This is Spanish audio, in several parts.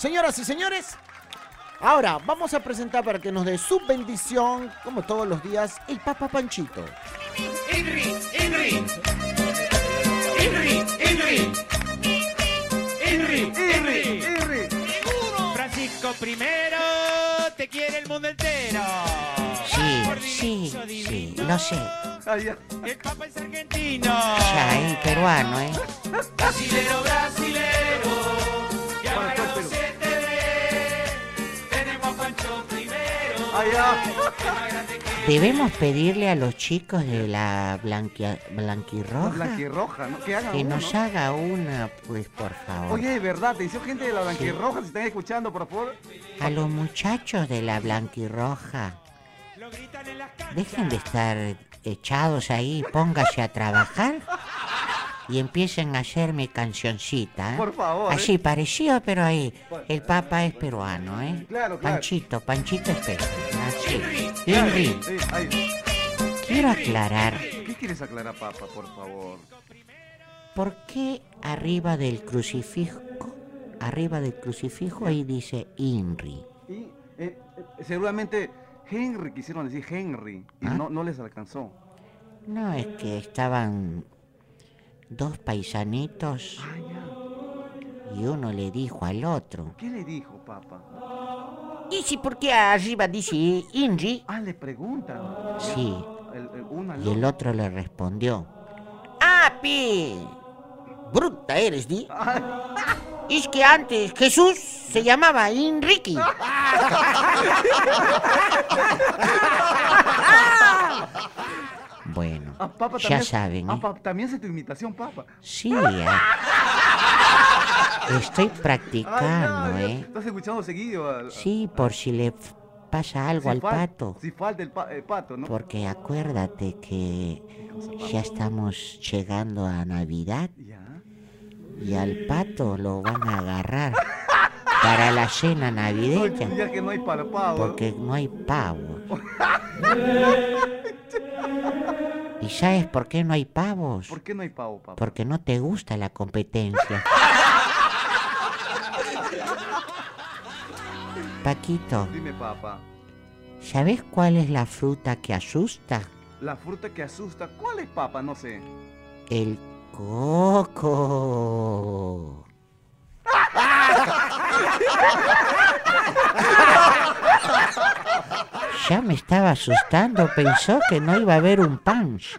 Señoras y señores, ahora vamos a presentar para que nos dé su bendición, como todos los días, el Papa Panchito. Henry, Henry. Henry, Henry. Henry, Henry. Francisco primero, te quiere el mundo entero. Sí, sí, sí, lo sé. El Papa es argentino. Ya, el peruano, ¿eh? Brasilero, brasilero. Te. Tenemos Pancho primero. Debemos pedirle a los chicos de la blanquia, blanquirroja Blanquirroja, ¿no? Que hagan que uno. nos haga una, pues, por favor. Oye, de verdad, atención gente de la Blanquirroja, si están escuchando, por favor. A los muchachos de la blanquirroja, Lo gritan en las canchas. dejen de estar echados ahí, póngase a trabajar y empiecen a hacer mi cancioncita. ¿eh? Por favor, ¿eh? Así, parecido, pero ahí. El papa es peruano, ¿eh? Claro, claro. Panchito, Panchito es peruano. Así. Henry, Sí, quiero aclarar ¿Qué quieres aclarar, papá, por favor? por qué arriba del crucifijo, arriba del crucifijo ahí dice Inri. Y eh, eh, seguramente Henry quisieron decir Henry y ¿Ah? no, no les alcanzó. No, es que estaban dos paisanitos Ah, y uno le dijo al otro. ¿Qué le dijo, papá? ¿Y si por qué arriba dice Inri? Ah, le preguntan. Sí, El, el uno al y el otro le respondió. ¡Ah, pi! Bruta eres, di. Es que antes Jesús se llamaba Enrique. Bueno, Ah, ya también- saben, Ah, ¿eh? también hace tu imitación, papá. Sí, ah. estoy practicando. ¿eh? Estás escuchando seguido. al- al- Sí, por si le pasa algo si al fal- pato. Si falta el, pa- el pato, ¿no? Porque acuérdate que ya estamos llegando a Navidad Ya. y al pato lo van a agarrar para la cena navideña Ya que no hay para pavo. porque no hay pavo. ¿Y sabes por qué no hay pavos? ¿Por qué no hay pavo, papá? Porque no te gusta la competencia. Paquito, Dime, papá. ¿sabes cuál es la fruta que asusta? La fruta que asusta, ¿cuál es, papá? No sé. El coco. Ya me estaba asustando, pensó que no iba a haber un punch.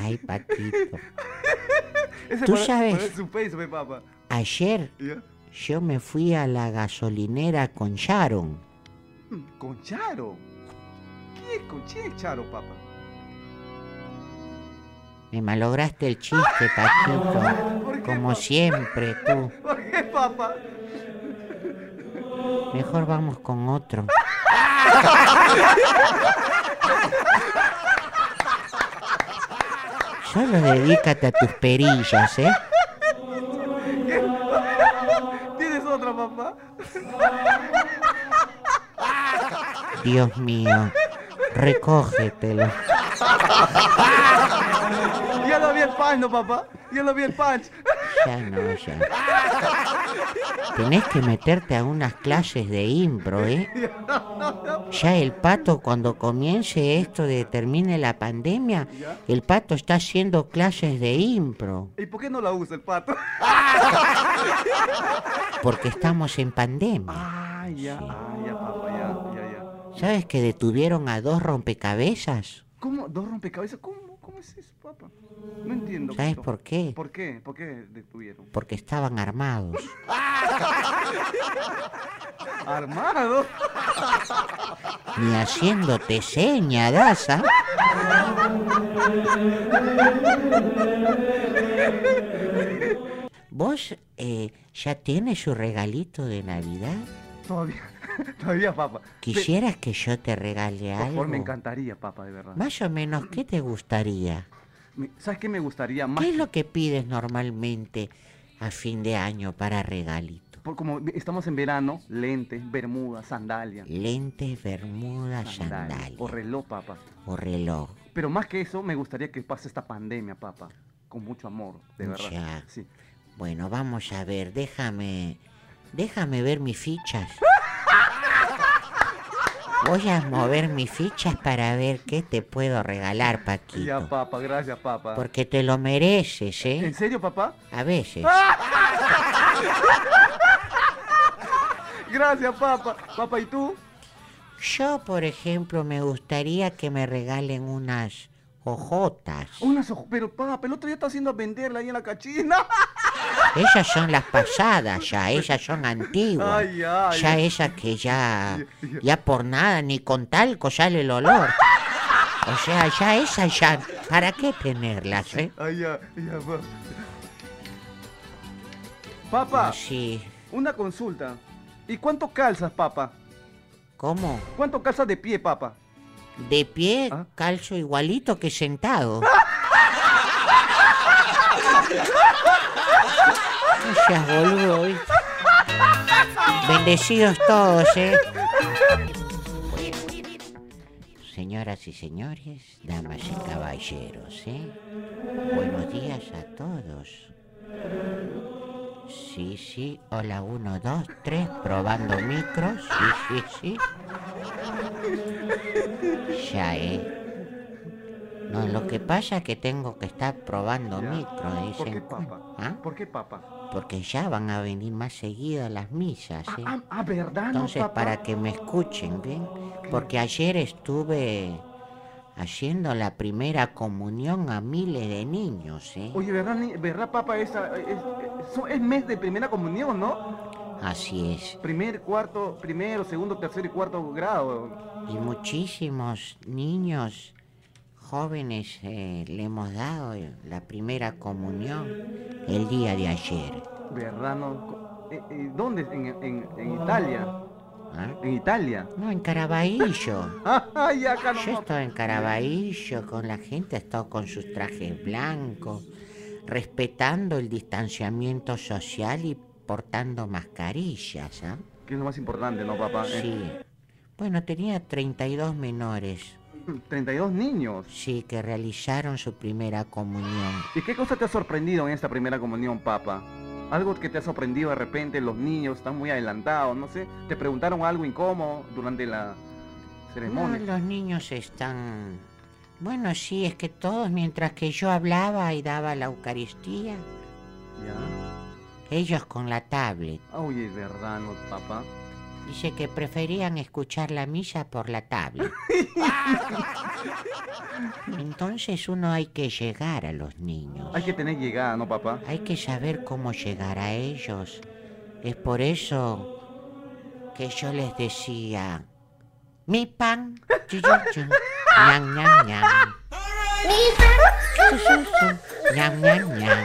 ¡Ay, Paquito. Tú sabes. Ayer yo me fui a la gasolinera con Sharon. Con Charo. ¿Qué es con Charo, papá? Me malograste el chiste, Paquito. ¿Por qué, Como siempre, tú. ¿Por qué, papá? Mejor vamos con otro. Solo dedícate a tus perillas, ¿eh? ¿Tienes otra, papá? Dios mío, recógetelo. Punch, ¿no, papá? Ya lo vi el punch. Ya no, ya. Tenés que meterte a unas clases de impro, ¿eh? Ya el pato, cuando comience esto de termine la pandemia, el pato está haciendo clases de impro. ¿Y por qué no la usa el pato? Porque estamos en pandemia. Ah, ya, ah, ya, papá, ya, ya, ya. ¿Sabes que detuvieron a dos rompecabezas? ¿Cómo? ¿Dos rompecabezas? ¿Cómo? ¿Cómo es eso, papá? No entiendo. ¿Sabes por qué? ¿Por qué? ¿Por qué detuvieron? Porque estaban armados. ¿Armado? Ni haciéndote seña, Daza. ¿Vos eh, ya tienes su regalito de Navidad? Todavía, todavía, papá. ¿Quisieras que yo te regale Por algo? favor, me encantaría, papá, de verdad. Más o menos, ¿qué te gustaría? ¿Sabes qué me gustaría más? ¿Qué es lo que pides normalmente a fin de año para regalito? Por como estamos en verano, lentes, bermudas, sandalia. Lentes, bermudas, sandalia, sandalias O reloj, papá. o reloj. Pero más que eso, me gustaría que pase esta pandemia, papá. con mucho amor, de verdad. Ya. Sí. Bueno, vamos a ver, déjame. Déjame ver mis fichas. Voy a mover mis fichas para ver qué te puedo regalar, Ya, Paquito. papá, gracias, papá. Porque te lo mereces, ¿En ¿eh? serio, papá? A veces. Gracias, papá. Papá, ¿y tú? Yo, por ejemplo, me gustaría que me regalen unas hojotas. Unas oj- Pero, papá, el otro día está haciendo venderla ahí en la cachina. Esas son las pasadas ya, esas son antiguas. Ay, ay. Ya esas que ya, ya por nada, ni con talco sale el olor. O sea, ya esas ya, ¿para qué tenerlas, eh? Ay, ya, ya, papá. Papá, Así, una consulta. ¿Y cuánto calzas, papá? ¿cómo? ¿Cuánto calzas de pie, papá? De pie, ¿Ah? calzo igualito que sentado. Seas boludo, ¿viste? Bendecidos todos, ¿eh? Señoras y señores, damas y caballeros, ¿eh? Buenos días a todos. Sí, sí, hola, uno, dos, tres, probando micros, sí, sí, sí. Ya, ¿eh? No, lo que pasa es que tengo que estar probando micro, ¿Por dicen. qué, papá? ¿Ah? ¿Por qué, papá? Porque ya van a venir más seguido las misas, ¿eh? Ah, ah, ¿verdad, Entonces, no, para que me escuchen, ¿bien? Porque ayer estuve haciendo la primera comunión a miles de niños, ¿eh? Oye, ¿verdad, ni- ¿verdad papá? Esa, es, es- es mes de primera comunión, ¿no? Así es. Primer, cuarto, primero, segundo, tercero y cuarto grado. Y muchísimos niños jóvenes eh, le hemos dado la primera comunión el día de ayer. ¿Verdad, no? Co- eh, eh, ¿Dónde? En, en- en Italia. ¿ah? En Italia. No, en Caraballo. Yo estoy en Caraballo con la gente, estado con sus trajes blancos, respetando el distanciamiento social y portando mascarillas, ¿ah? Que es lo más importante, ¿no, papá? Sí. Bueno, tenía 32 menores, 32 niños. sí, que realizaron su primera comunión. ¿Y qué cosa te ha sorprendido en esta primera comunión, papá? Algo que te ha sorprendido de repente, los niños están muy adelantados, no sé. ¿Te preguntaron algo incómodo durante la No, ceremonia? los niños están... Bueno, sí, es que todos, mientras que yo hablaba y daba la Eucaristía, Ya. ellos con la tablet. Oye, es verdad, ¿no, papá? Dice que preferían escuchar la misa por la tablet. Entonces uno hay que llegar a los niños. Hay que tener llegada, ¿no, papá? Hay que saber cómo llegar a ellos. Es por eso que yo les decía, mi pan, chu, chu, chu, ñam, ñam, ñam. Chu, chu, ñam, ñam, ñam.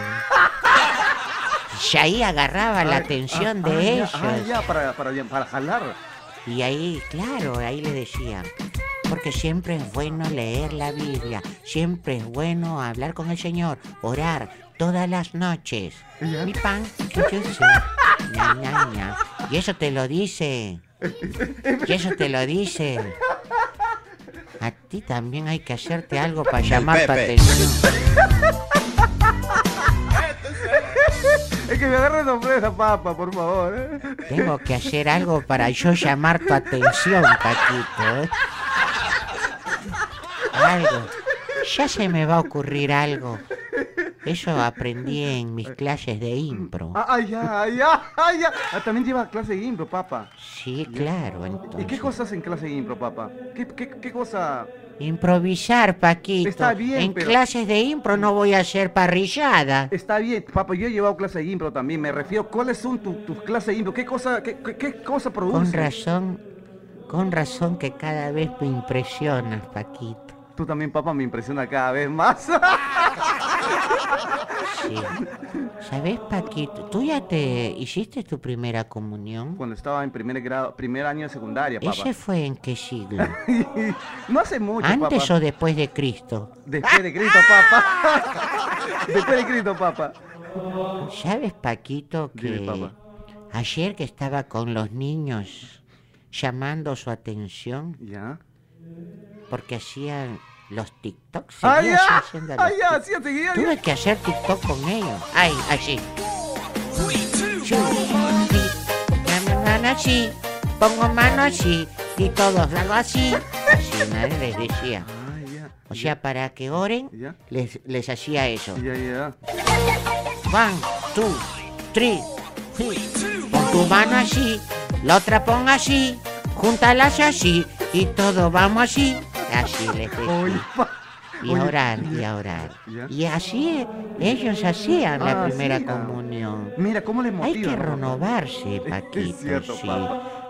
Y ahí agarraba la atención ah, de ellos. ah, ya, para, para, para jalar. Y ahí, claro, ahí le decía, porque siempre es bueno leer la Biblia, siempre es bueno hablar con el Señor, orar todas las noches. Mi pan, ña, ña, ña. Y eso te lo dice, y eso te lo dice. A ti también hay que hacerte algo para llamar tu atención. Que me agarre sorpresa, papá, por favor. ¿eh? Tengo que hacer algo para yo llamar tu atención, Paquito. ¿eh? Algo. Ya se me va a ocurrir algo. Eso aprendí en mis clases de impro. Ah, ay, ya, ay, ya, ay, ya. Ah, también lleva clase de impro, papá. Sí, claro, ¿Y entonces. qué cosas en clase de impro, papá? ¿Qué, qué, qué cosa? Improvisar, Paquito. Está bien, En pero- clases de impro no voy a hacer parrillada. Está bien, papá, yo he llevado clase de impro también. Me refiero, ¿cuáles son tu- tus clases de impro? ¿Qué cosa, qué, qué- cosa Con produce? razón, con razón que cada vez me impresionas, Paquito. Tú también, papá, me impresiona cada vez más. Sí. ¿Sabes, Paquito? ¿Tú ya te hiciste tu primera comunión? Cuando estaba en primer grado, primer año de secundaria, papá. ¿Ese fue en qué siglo? no hace mucho, ¿Antes papá. o después de Cristo? Después de Cristo, papá. Después de Cristo, papá. ¿Sabes, Paquito, que Dime, papá. ayer que estaba con los niños llamando su atención ¿Ya? porque hacían los TikToks. ¡Ah, seguía ya! haciendo ¡Ah, los. Tuve que hacer TikTok con ellos. Ay, así. Sí, Pongo mano así, pongo mano así, y todos hago así. Así, madre les decía. O sea, para que oren, les, les hacía eso. One, two, three. sí. Pon tu mano así, la otra pon así, júntalas así, y todos vamos así. Así les Oye, decía. Y orar, y orar. Y así ellos hacían la Ah, primera comunión. Mira, ¿cómo les motiva? Hay que renovarse, Paquito. sí.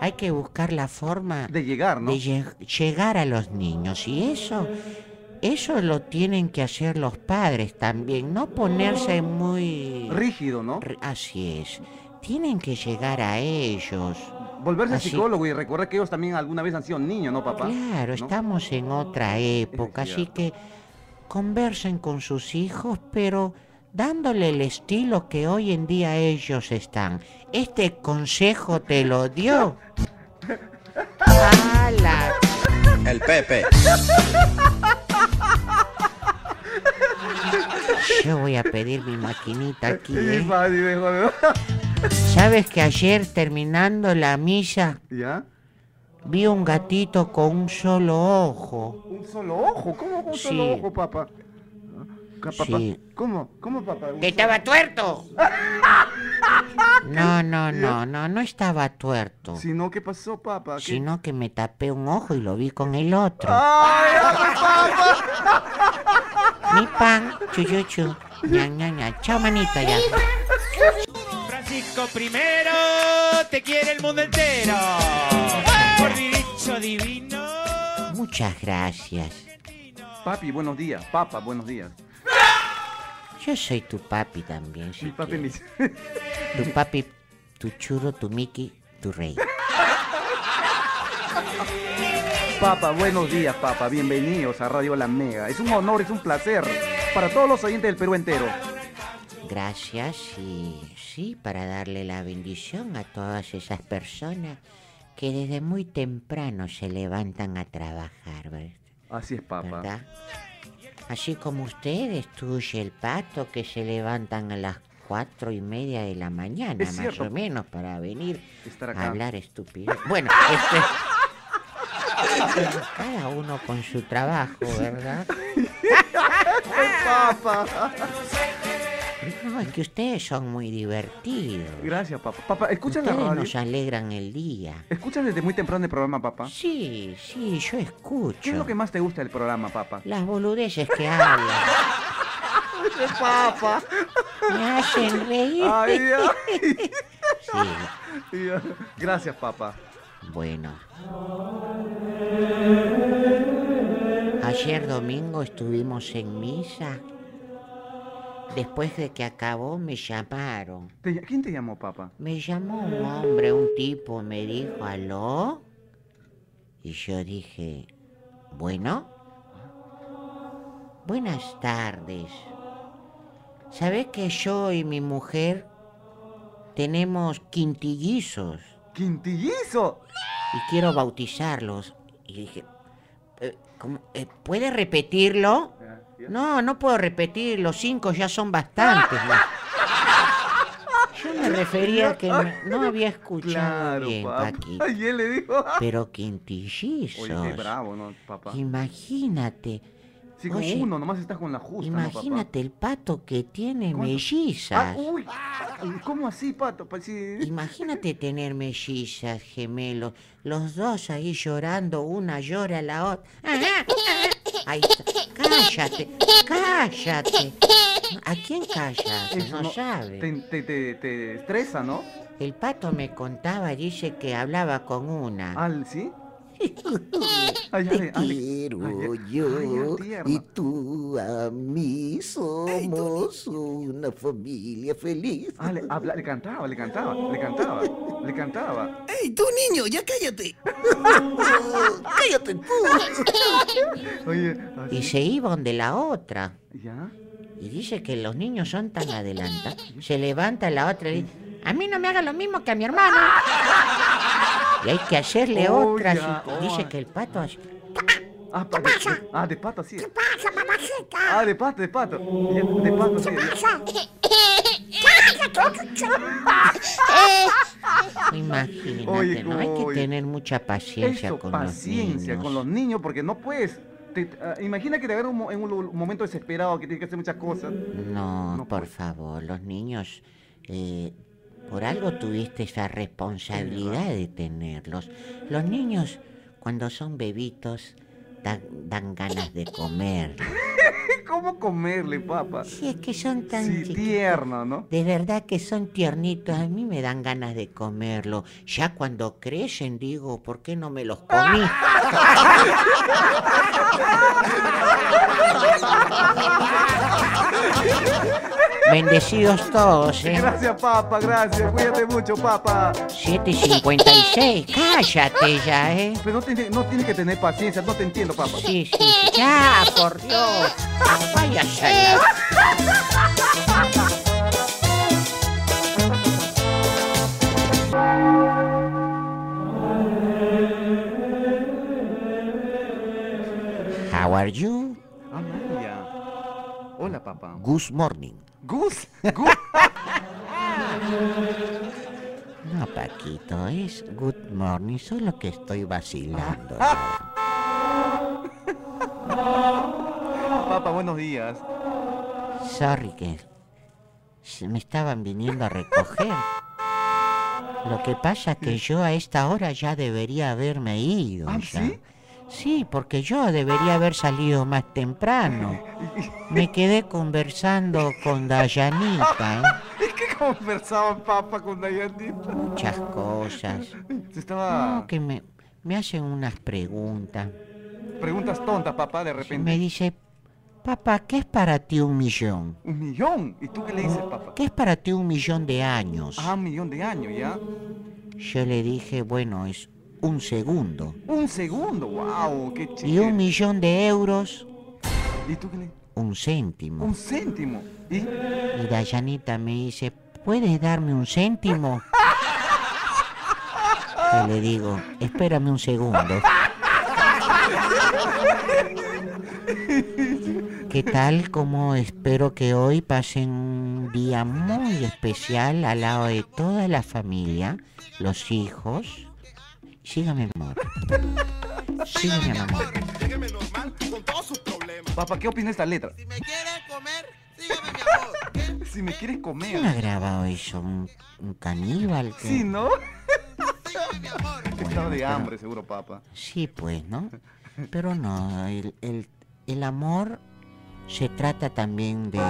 Hay que buscar la forma De llegar, ¿no? de lle- llegar a los niños. Y eso, eso lo tienen que hacer los padres también. No ponerse muy... Rígido, ¿no? Así es. Tienen que llegar a ellos. Volverse Así- psicólogo y recordar que ellos también alguna vez han sido niños, ¿no, papá? Claro, ¿No? estamos en otra época, así que conversen con sus hijos, pero dándole el estilo que hoy en día ellos están. Este consejo te lo dio. ¡Hala! El Pepe. Yo voy a pedir mi maquinita aquí, Sí, ¿eh? ¿Sabes que ayer terminando la misa. ¿Ya? vi un gatito con un solo ojo? Un solo ojo, ¿cómo con un Sí. solo ojo, papá? ¿Qué, papá? Sí. ¿Cómo? ¿Cómo, papá? ¡Que estaba tuerto! No, no, no, no, no estaba tuerto. Si no, ¿qué pasó, papá? ¿Qué- Sino que me tapé un ojo y lo vi con el otro. ¡Ay, Mi pan, chuyuchu, ña, ña, ña. Chao, manita, ya. Francisco primero, te quiere el mundo entero. Por dicho divino. Muchas gracias. Papi, buenos días. Papá, buenos días. Yo soy tu papi también, si Mi papi me. Tu papi, tu churro, tu Mickey, tu rey. Papá, buenos días, papá. Bienvenidos a Radio La Mega. Es un honor, es un placer para todos los oyentes del Perú entero. Gracias y sí, para darle la bendición a todas esas personas que desde muy temprano se levantan a trabajar, ¿ver- Así es, papá. ¿verdad? Así como ustedes, tú y el pato, que se levantan a las cuatro y media de la mañana, Es más cierto. o menos, para venir a hablar estupidez. Bueno, este... Cada uno con su trabajo, ¿verdad? Papá. No, es que ustedes son muy divertidos. Gracias, papá. Papá, ¿escuchas la radio? nos alegran el día. ¿Escuchas desde muy temprano el programa, papá? Sí, sí, yo escucho. ¿Qué es lo que más te gusta del programa, papá? Las boludeces que hablan. Papá. Me hacen reír. Ay, ay. Sí, Gracias, papá. bueno. Ayer domingo estuvimos en misa. Después de que acabó me llamaron. Te- ¿Quién te llamó, papá? Me llamó un hombre, un tipo, me dijo, ¿aló? Y yo dije, bueno. Buenas tardes. ¿Sabés que yo y mi mujer tenemos quintillizos ¡Quintillizo! y quiero bautizarlos? Y dije, "Eh, ¿cómo? Eh, ¿puede repetirlo? No, no puedo repetir, los cinco ya son bastantes. Yo me refería a que no, no había escuchado Claro, bien, papá. Paquito. Y él le dijo. Pero quintillizos. Oye, qué bravo, ¿no, papá? Imagínate, Sí, con Oye, uno, nomás estás con la justa, ¿no, papá? imagínate el pato que tiene ¿Cuánto? mellizas. Ah, uy, ¿cómo así, pato? Pa- sí. Imagínate tener mellizas, gemelos, los dos ahí llorando, una llora la otra. Ajá, ajá. Ahí está. Cállate, cállate. ¿A quién callas? Eso No sabe. Te, te, te, te estresa, ¿no? El pato me contaba, dice que hablaba con una. Al, ¿sí? Ay, Te quiero Ay, yo y tú a mí somos una familia feliz. Ale, habla- le cantaba, le cantaba, le cantaba, le cantaba. ¡Ey, tú niño, ya cállate! ¡Cállate tú! Oye, Y se iba donde la otra. ¿ya? Y dice que los niños son tan adelantados. Se levanta la otra y dice, a mí no me haga lo mismo que a mi hermano. Y hay que hacerle Oh, otra. ya, así. oh, dice ah. que el pato hace... Ah, pa- de, de- ah, de pato, sí. ¿Qué pasa, mamacita? Ah, de pato, de pato. Ya, de pato, sí. Imagínate, Oye, ¿no? Hay que tener mucha paciencia Eso, con paciencia los niños. con los niños, porque no puedes. te- ah, imagina que te agarra un en un momento desesperado que tienes que hacer muchas cosas. No, No por favor, los niños, eh, por algo tuviste esa responsabilidad de tenerlos. Los niños, cuando son bebitos, dan, dan ganas de comer. ¿Cómo comerle, papá? Sí, es que son tan Sí, chiquitos. tierno, ¿no? De verdad que son tiernitos, a mí me dan ganas de comerlo. Ya cuando crecen digo, ¿por qué no me los comí? Bendecidos todos, ¿eh? Gracias, papá, gracias. Cuídate mucho, papá. 7.56, cállate ya, ¿eh? Pero no, tiene- no tienes que tener paciencia, no te entiendo, papá. Sí, sí, sí. Ya, por Dios. Vaya a la- How are you? Ah. Hola, papá. Good morning. Gus, Gus. No, Paquito, es good morning, solo que estoy vacilando. papá, buenos días. Sorry que me estaban viniendo a recoger. Lo que pasa que yo a esta hora ya debería haberme ido. ¿Ah, ya. sí? Sí, porque yo debería haber salido más temprano. Me quedé conversando con Dayanita, ¿eh? ¿Y qué conversaban, papá, con Dayanita? muchas cosas. Se estaba... No, que me, me hacen unas preguntas. Preguntas tontas, papá, de Me repente. dice, papá, ¿qué es para ti un millón? Un millón. ¿Y tú qué le dices, papá? ¿Qué es para ti un millón de años? Ah, un millón de años, ¿ya? Yo le dije, bueno, es un segundo. Un segundo, wow, qué Y chido. un millón de euros, ¿Y tú qué le un céntimo. Un céntimo. ¿Y? Y Dayanita me dice, ¿puedes darme un céntimo? Y le digo, espérame un segundo. ¿Qué tal? Como espero que hoy pasen un día muy especial al lado de toda la familia, los hijos. Sígame, amor. Sígame, amor. Papá, ¿qué opina de esta letra? Si me quieres comer, sígueme, mi amor. Si me quieres ¿Quién ha comer. grabado eso? ¿Un, un caníbal? que- Sí, ¿no? Sígueme, mi amor. Estaba de pero- hambre, seguro, papá. Sí, pues, ¿no? Pero no, el, el- el amor se trata también de,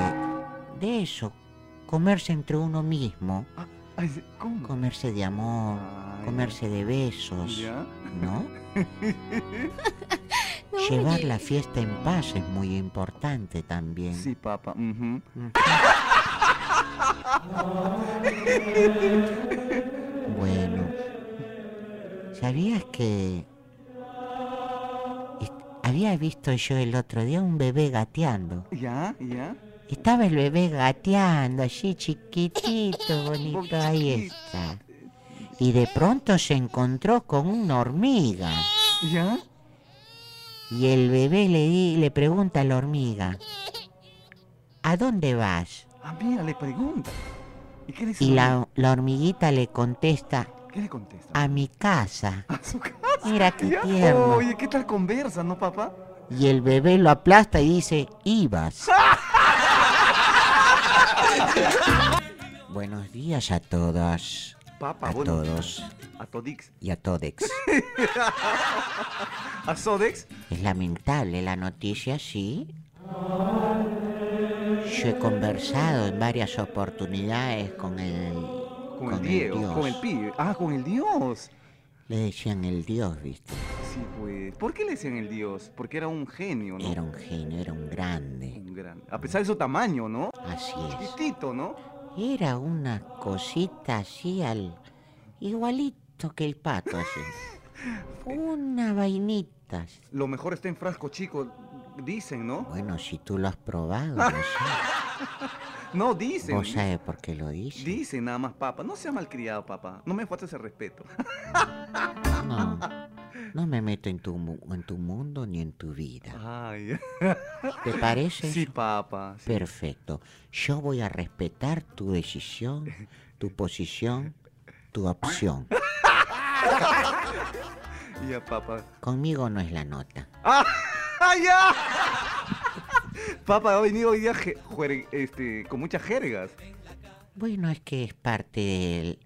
de eso, comerse entre uno mismo, sí, ¿cómo? comerse de amor, Ay, comerse de besos, ¿Ya? ¿no? Llevar la fiesta en paz es muy importante también. Sí, papá. Bueno, ¿sabías que había visto yo el otro día un bebé gateando? ¿Ya? ¿Ya? Estaba el bebé gateando así chiquitito, bonito, ahí está. Y de pronto se encontró con una hormiga. ¿Ya? Y el bebé le, le pregunta a la hormiga, ¿a dónde vas? Ah, mira, le pregunta. ¿Y qué dice? Y la, la hormiguita le contesta, ¿Qué le contesta? a mi casa. A su casa. Mira qué ¿Ya? tierno. Oye, ¿qué tal conversa, no, papá? Y el bebé lo aplasta y dice, ibas. Buenos días a todas, Papá, a bueno. todos A Todix. y a todex. A Sodex. Es lamentable la noticia, sí. Yo he conversado en varias oportunidades con el... Con, el Diego, Dios. con el pibe. Ah, con el Dios. Le decían el Dios, ¿viste? Sí, pues. ¿Por qué le decían el Dios? Porque era un genio, ¿no? Era un genio, era un grande. Un gran. A pesar de su tamaño, ¿no? Así es. Chiquitito, ¿no? Era una cosita así al... Igualito que el pato, así. Una vainita. Lo mejor está en frasco, chico. Dicen, ¿no? Bueno, si tú lo has probado, no sé. No, dicen. ¿Vos sabés por qué lo dices? Dicen nada más, papá. No sea malcriado, papá. No me faltes el respeto. No. No me meto en tu, mu- en tu mundo ni en tu vida. Ay, ¿Te parece? sí, papá. sí. Perfecto. Yo voy a respetar tu decisión, tu posición, tu opción. Ya, papá. Conmigo no es la nota. ¡Ah, ya! Papá, ha venido hoy día este, con muchas jergas. Bueno, es que es parte del,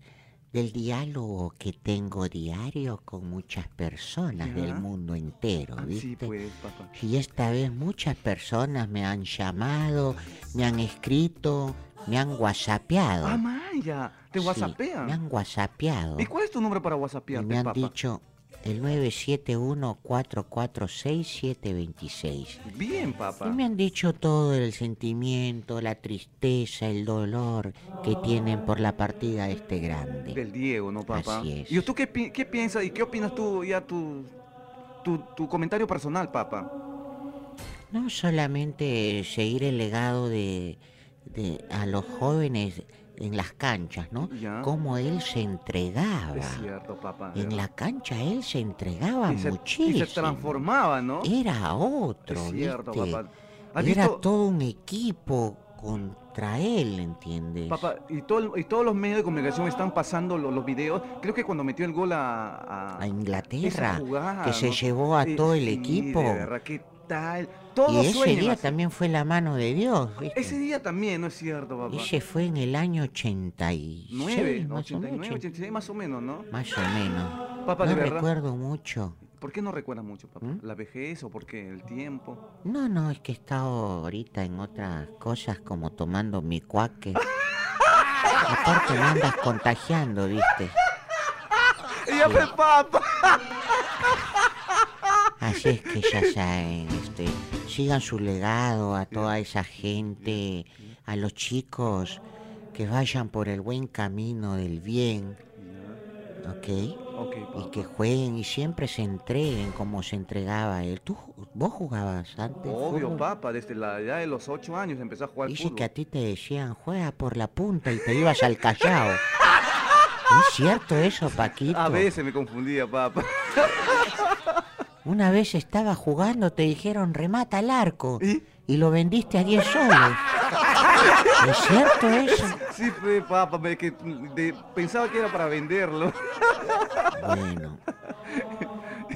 del diálogo que tengo diario con muchas personas del mundo entero, Ah, sí, ¿viste? pues, papá. Y esta vez muchas personas me han llamado, me han escrito, me han whatsappeado. Ah, Maya, te Sí, whatsappean. me han whatsappeado. ¿Y cuál es tu nombre para Y whatsappearte, me han papá? dicho el 971-446-726. Bien, papá. Y me han dicho todo el sentimiento, la tristeza, el dolor que tienen por la partida de este grande. Del Diego, ¿no, papá? Así es. ¿Y tú qué, pi- qué piensas y qué opinas tú, ya tu, tu, tu comentario personal, papá? No solamente seguir el legado de, de a los jóvenes en las canchas, ¿no? Ya. Cómo él se entregaba. Es cierto, papá. En la cancha él se entregaba y se, muchísimo. y se transformaba, ¿no? Era otro, es cierto, ¿viste? papá. ¿Has Era visto, todo un equipo contra él, ¿entiendes? papá, y, todo, y todos los medios de comunicación están pasando lo- los, videos? Creo que cuando metió el gol a... a- Inglaterra, jugada, que se llevó a todo el equipo. de verdad, ¿qué tal? Y ese día así. también fue la mano de Dios, ¿viste? Ese día también, ¿no es cierto, papá? Ese fue en el año 86. 9, más, o 89, menos, 86, más o menos, ¿no? más o menos. Papá, no de recuerdo mucho. ¿Por qué no recuerdas mucho, papá? ¿Mm? ¿La vejez o por qué? ¿El tiempo? No, no, es que he estado ahorita en otras cosas como tomando mi cuaque. Aparte me andas contagiando, ¿viste? ¡Ella fue papá! Así es que ya saben, este, sigan su legado a toda esa gente, a los chicos que vayan por el buen camino del bien, ¿ok? Y que jueguen y siempre se entreguen como se entregaba él. ¿Tú, vos jugabas antes? Obvio, fútbol? papá, desde la edad de los 8 años empezó a jugar Dice fútbol. que a ti te decían, juega por la punta y te ibas al callao. ¿Es cierto eso, Paquito? A veces me confundía, papá. Una vez estaba jugando, te dijeron, remata al arco. ¿Y? Y lo vendiste a 10 soles. ¿Es cierto eso? Sí, fue papá, me- que de- pensaba que era para venderlo. Bueno.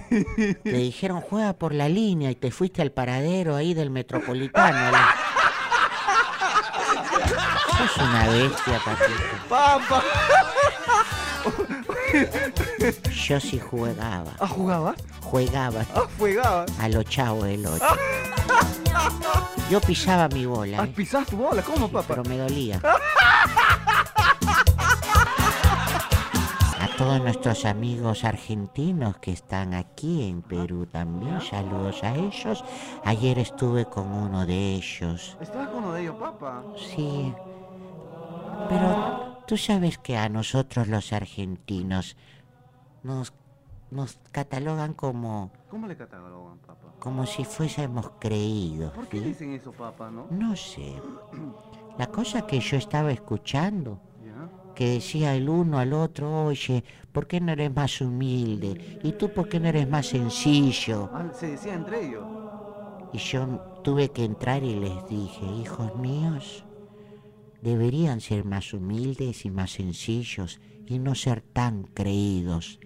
Te dijeron, juega por la línea y te fuiste al paradero ahí del metropolitano. la- Sos una bestia, Paquito. ¡Papá! Yo sí jugaba. ¿Ah, jugaba? Jugaba ¿Ah, jugaba? a los chavos del 8. Yo pisaba mi bola, ¿Ah, ¿eh? tu bola? ¿Cómo, papá? pero me dolía. A todos nuestros amigos argentinos que están aquí en Perú también, saludos a ellos. Ayer estuve con uno de ellos. ¿Estabas con uno de ellos, papá? Sí. Pero tú sabes que a nosotros los argentinos nos, nos catalogan como, ¿Cómo le catalogan, papá? como si fuésemos creídos. ¿Por qué ¿sí? dicen eso, papá, no? No sé. La cosa que yo estaba escuchando, ¿Ya? que decía el uno al otro, oye, ¿por qué no eres más humilde? ¿Y tú por qué no eres más sencillo? Ah, se decía entre ellos. Y yo tuve que entrar y les dije, hijos míos, deberían ser más humildes y más sencillos y no ser tan creídos.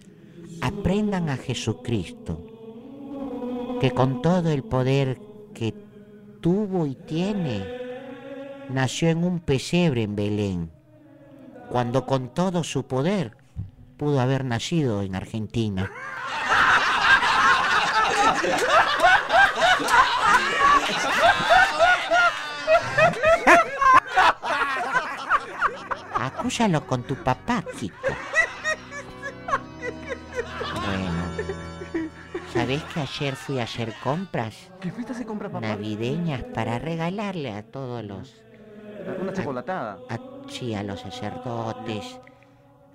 Aprendan a Jesucristo, que con todo el poder que tuvo y tiene, nació en un pesebre en Belén, cuando con todo su poder pudo haber nacido en Argentina. Acúsalo con tu papá, Kiko. Bueno, ¿sabés que ayer fui a hacer compras ¿Qué fuiste se compra, papá? navideñas para regalarle a todos los, Una chocolatada. a, sí, a los sacerdotes,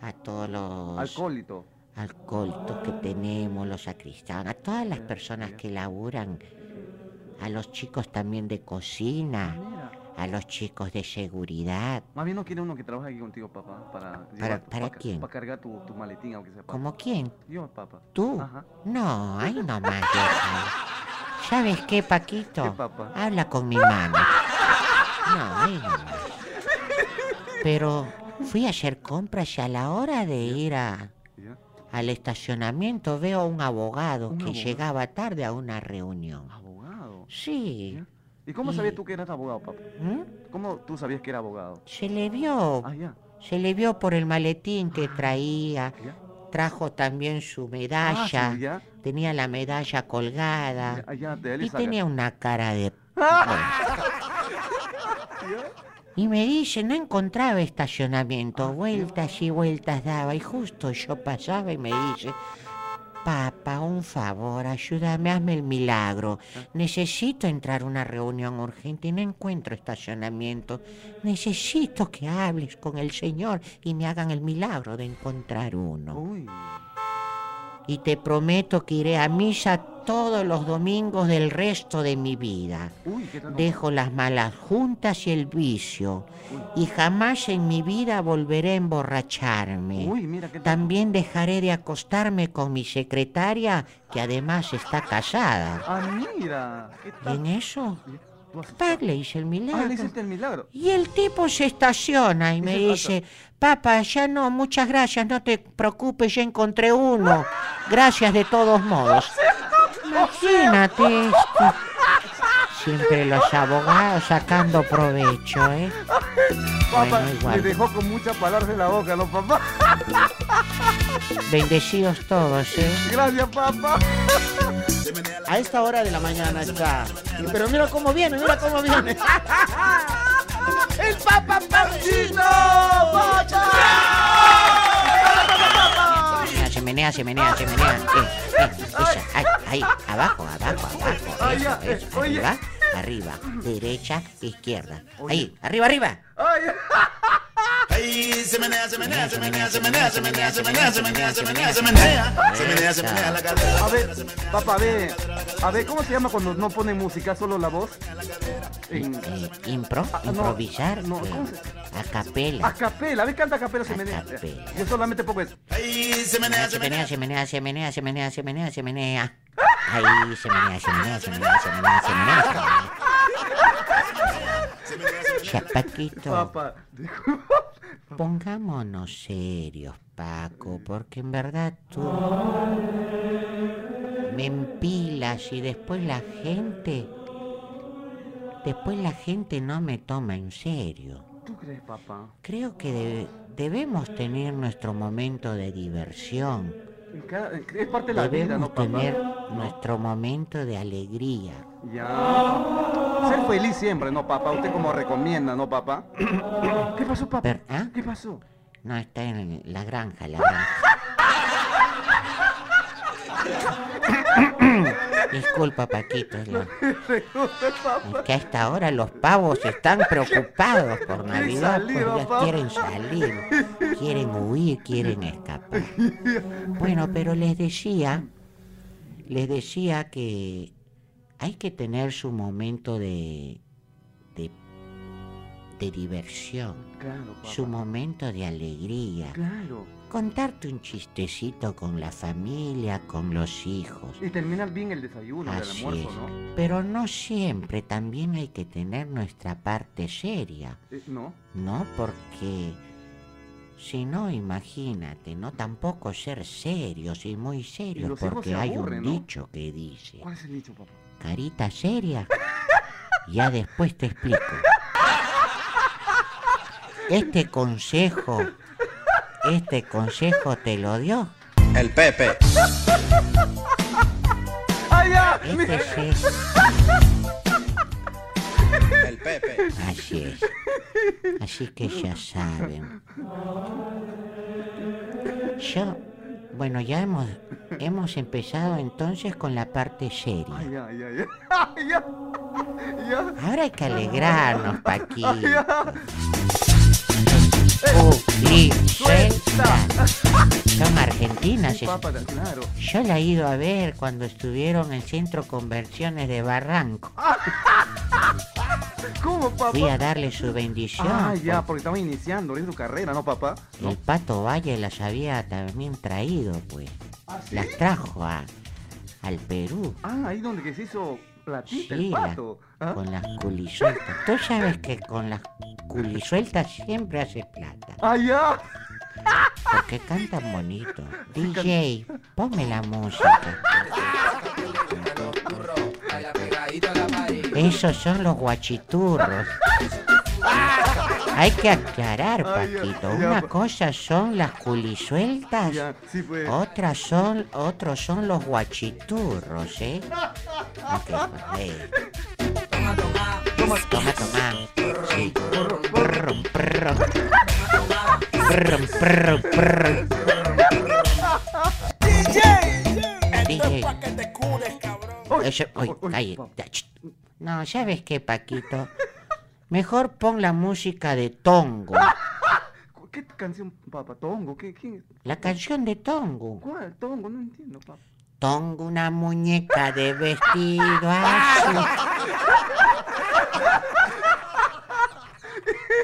a todos los Alcohólito. alcohólicos que tenemos, los sacristanes, a todas las personas que laburan, a los chicos también de cocina. A los chicos de seguridad. Más bien no quiere uno que trabaje aquí contigo, papá. ¿Para, para ca- quién? Para cargar tu, tu maletín, aunque sea papá. ¿Como quién? Yo, papá. ¿Tú? Ajá. No, ahí nomás. ¿Sabes qué, Paquito? ¿Qué, papá? Habla con mi mano. No, ahí nomás. Pero fui a hacer compras y a la hora de ir a, al estacionamiento veo a un abogado ¿Un que abogado? llegaba tarde a una reunión. Abogado. Sí. ¿Ya? ¿Y cómo sabías tú que eras abogado, papá? ¿Mm? ¿Cómo tú sabías que era abogado? Se le vio, Ah, ya. se le vio por el maletín que traía. ¿Ya? Trajo también su Ah, medalla. sí, ya. Tenía la medalla colgada. Ya, Y tenía una cara de... Y me dice, no encontraba estacionamiento, vueltas y vueltas daba, y justo yo pasaba y me dice, papá, un favor, ayúdame, hazme el milagro. Necesito entrar a una reunión urgente y no encuentro estacionamiento. Necesito que hables con el Señor y me hagan el milagro de encontrar uno. Uy. Y te prometo que iré a misa todos los domingos del resto de mi vida. Dejo las malas juntas y el vicio. Y jamás en mi vida volveré a emborracharme. También dejaré de acostarme con mi secretaria, que además está casada. Ah, en eso, Pac le hice el Ah, milagro. le hiciste el milagro. Y el tipo se estaciona y me dice, papá, ya no, muchas gracias, no te preocupes, ya encontré uno. Gracias de todos modos. Imagínate esto. Siempre los abogados sacando provecho, ¿eh? Papá, Bueno, igual. me dejó con muchas palabras en la boca, ¿no, papá? Bendecidos todos, ¿eh? Gracias, papá. A esta hora de la mañana está. Pero mira cómo viene, mira cómo viene. ¡El Papa Parchino! Se menea, se menea, se menea. Eh, eh, esa, ahí, abajo, abajo, abajo. Eso, eh, eso, arriba, arriba, derecha, izquierda. Ahí, arriba, arriba. Ay, se menea, se menea, se menea, se menea, menea, se menea, se menea, se menea, se menea, se menea, se menea, se menea la cadera. A ver, papá, a ver, a ver, ¿cómo se llama cuando no ponen música, solo la voz? En... Eh, impro, Ah, no, improvisar, no, eh, ¿cómo se- a capela. A capela, a ver, canta a capela, se menea. Yo solamente pongo eso. Ay, se menea, Se menea, se menea, se menea, se menea, se menea, se menea. Ahí, se menea, se menea, se menea, se menea, se menea, se menea. Ya, Paquito, Papá, pongámonos serios, Paco, porque en verdad tú me empilas y después la gente, después la gente no me toma en serio. ¿tú crees, papá? Creo que de- debemos tener nuestro momento de diversión. Cada- Es parte de la vida, Debemos ¿no, papá? tener nuestro momento de alegría. Ya. Ser feliz siempre, ¿no, papá? Usted como recomienda, ¿no, papá? ¿Qué pasó, papá? ¿ah? ¿Qué pasó? No, está en la granja, la granja. Disculpa, Paquito. es que a esta hora los pavos están preocupados por Navidad, salir, pues quieren salir, quieren huir, quieren escapar. Bueno, pero les decía, les decía que hay que tener su momento de, de, de diversión, Claro, su momento de alegría. Claro. Contarte un chistecito con la familia, con los hijos. Y terminar bien el desayuno, el Así almuerzo, es. ¿no? Pero no siempre, también hay que tener nuestra parte seria, Eh, ¿No? ¿no? Porque si no, imagínate, ¿no? Tampoco ser serios y muy serios, porque hay aburren, un ¿no? dicho que dice, ¿Cuál es el dicho, papá? carita seria, ya después te explico. Este consejo, este consejo te lo dio. El Pepe. ¡Ay, ya! Este sí. El Pepe. Así es. Así que ya saben. Yo, bueno, ya hemos, hemos empezado entonces con la parte seria. Ahora hay que alegrarnos, Paquito. Son argentinas. Yo la he ido a ver cuando estuvieron en Centro Conversiones de Barranco. ¿Cómo, papá? Fui a darle su bendición. Ah, ya, pues. porque estaba iniciando su carrera, ¿no, papá? El pato Valle las había también traído, pues. ¿Ah, sí? Las trajo a, al Perú. Ah, ahí donde que se hizo platita Sí, el la- pato. ¿Ah? con las culisueltas. Tú sabes que con las culisueltas siempre hace plata. Ya. Porque cantan bonito. DJ, ponme la música. Esos son los guachiturros. Hay que aclarar, Paquito. Una pa- cosa son las culisueltas, pues. otras son, otros son los guachiturros, ¿eh? No, que- eh. Toma, toma. Sí. Prr. Prr, prr, prr. DJ. Eso, uy, Uy, uy, calle. pa- ya, ch. No, ¿sabes qué, Paquito? Mejor pon la música de Tongo. ¿Qué canción, papá? ¿Tongo? ¿Qué? ¿Quién? La canción de Tongo. ¿Cuál? ¿Tongo? No entiendo, papá. Tongo, una muñeca de vestido azul.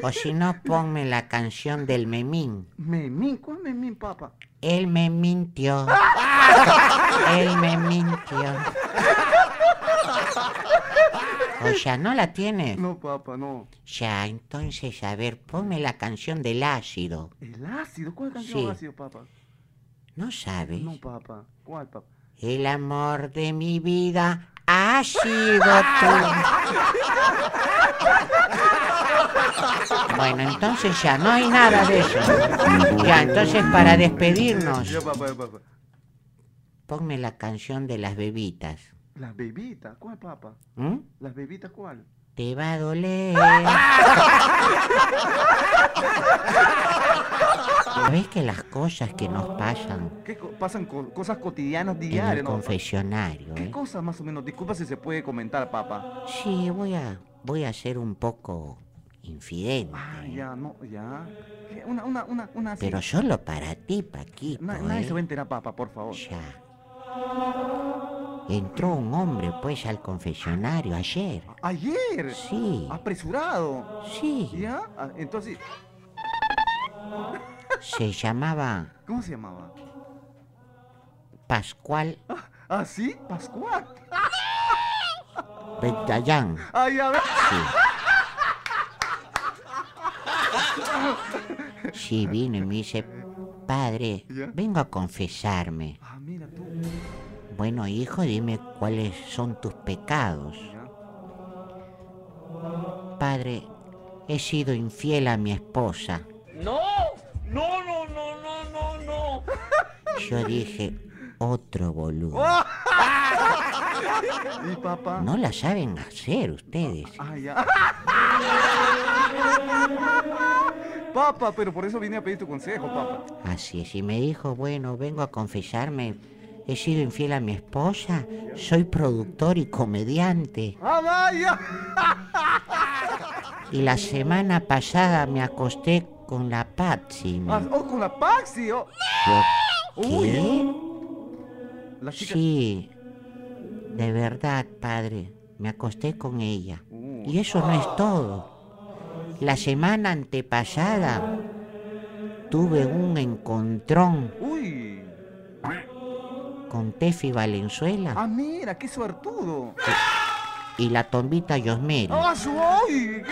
O si no, ponme la canción del Memín. Memín, ¿cuál Memín, papá? Él me mintió. Él me mintió. O sea, ¿no la tienes? No, papá, no. Ya, entonces, a ver, ponme la canción del ácido. ¿El ácido? ¿Cuál canción Sí. ácido, papá? ¿No sabes? No, papá. ¿Cuál, papá? El amor de mi vida ha sido tú. Bueno, entonces ya no hay nada de eso. Ya, entonces para despedirnos, ponme la canción de las bebitas. Las bebitas, ¿cuál, papá? ¿m? ¿Las bebitas cuál? Te va a doler. ¿Ves que las cosas que nos pasan ¿Qué co- pasan co- cosas cotidianas en el diarias, no? confesionario? ¿Qué eh? cosas más o menos? Disculpa si se puede comentar, papá. Sí, voy a, voy a ser un poco infidente. Ah, ¿eh? ya, no, ya. Una, una, una, una. Pero solo para ti, Paquito. Na- ¿eh? nadie se va a enterar, papá, por favor. Ya. Entró un hombre, pues, al confesionario ayer. Ayer. Sí, Apresurado. sí. ¿Ya? Ah, Entonces, Se llamaba ¿cómo se llamaba? Pascual ¿Ah, sí? Pascual. Betallán. Ay, a ver. Sí. Sí, vino y me dice, padre, ¿Ya? vengo a confesarme. Ah, mira tú. Bueno, hijo, dime cuáles son tus pecados. Padre, he sido infiel a mi esposa. No, no, no, no, no, no, no. Yo dije, otro boludo. ¿Y papá? No la saben hacer ustedes. Ah, ya. Papá, pero por eso vine a pedir tu consejo, papá. Así es, y me dijo, bueno, vengo a confesarme, he sido infiel a mi esposa, soy productor y comediante. Y la semana pasada me acosté con la Patsy. Ah, ¡Oh, con la Paxi! oh. ¿Qué? La chica... Sí, de verdad, padre, me acosté con ella. Uh. Y eso no es todo. La semana antepasada tuve un encontrón ¡Uy! Con Tefi Valenzuela ¡Ah, mira! ¡Qué suertudo! y la tombita Yosmeri. ¡Ah! ¿Qué?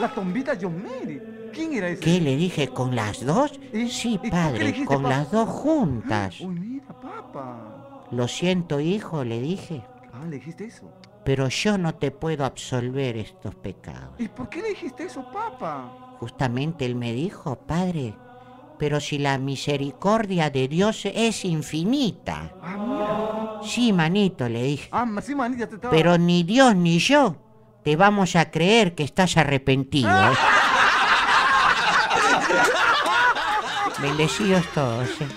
La tombita Mary. ¿Quién era ese? ¿Qué le dije con las dos? ¿Y- Sí, padre, dijiste, con papá? las dos juntas. Uy, mira, papá. Lo siento, hijo, le dije, Ah, le dijiste eso. pero yo no te puedo absolver estos pecados. ¿Y por qué le dijiste eso, papá? Justamente él me dijo, padre, pero si la misericordia de Dios es infinita. Ah. Sí, manito, le dije, Ah, ma- sí, manita, te estaba... pero ni Dios ni yo te vamos a creer que estás arrepentido. ¿eh? Bendecidos todos. ¿eh?